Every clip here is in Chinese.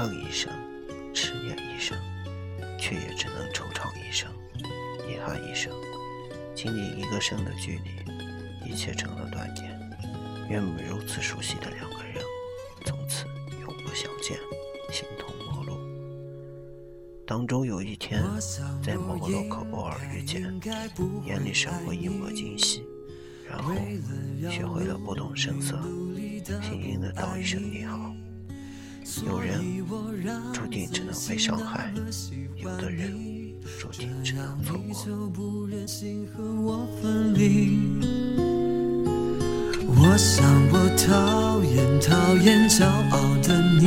恨一生，痴念一生，却也只能惆怅一生，遗憾一生。仅仅一个声的距离，一切成了断点。原本如此熟悉的两个人，从此永不相见，形同陌路。当中有一天，在某个路口偶尔遇见，眼里闪过一抹惊喜，然后学会了不动声色，轻轻的道一声你好。有人注定只能被伤害，有的人注定只能错过。我想我讨厌讨厌骄傲的你，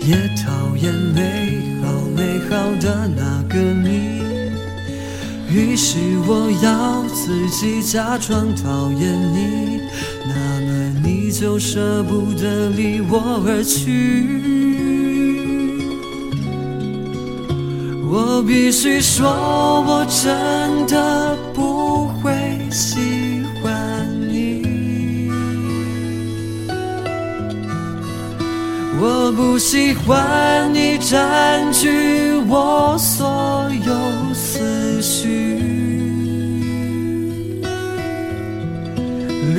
也讨厌美好美好的那个你。于是我要自己假装讨厌你，那就舍不得离我而去。我必须说，我真的不会喜欢你。我不喜欢你占据我所有思绪，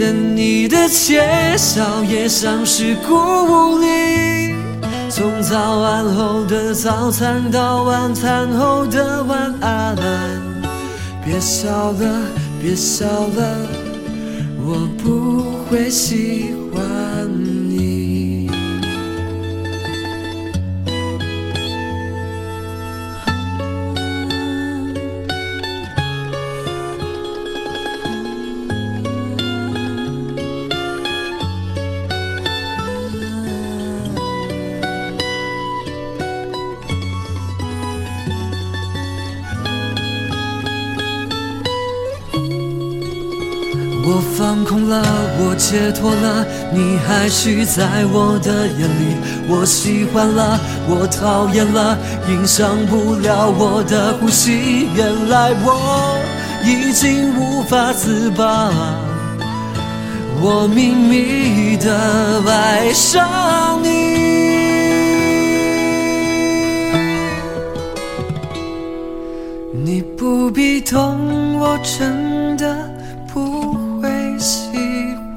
你的窃笑也像是鼓励。从早安后的早餐到晚餐后的晚安，别笑了，别笑了，我不会喜欢我放空了，我解脱了，你还是在我的眼里。我喜欢了，我讨厌了，影响不了我的呼吸。原来我已经无法自拔，我秘密的爱上你。你不必懂，我真的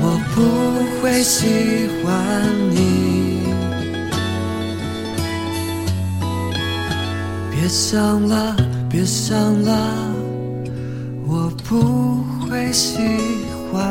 我不会喜欢你。别想了，别想了，我不会喜欢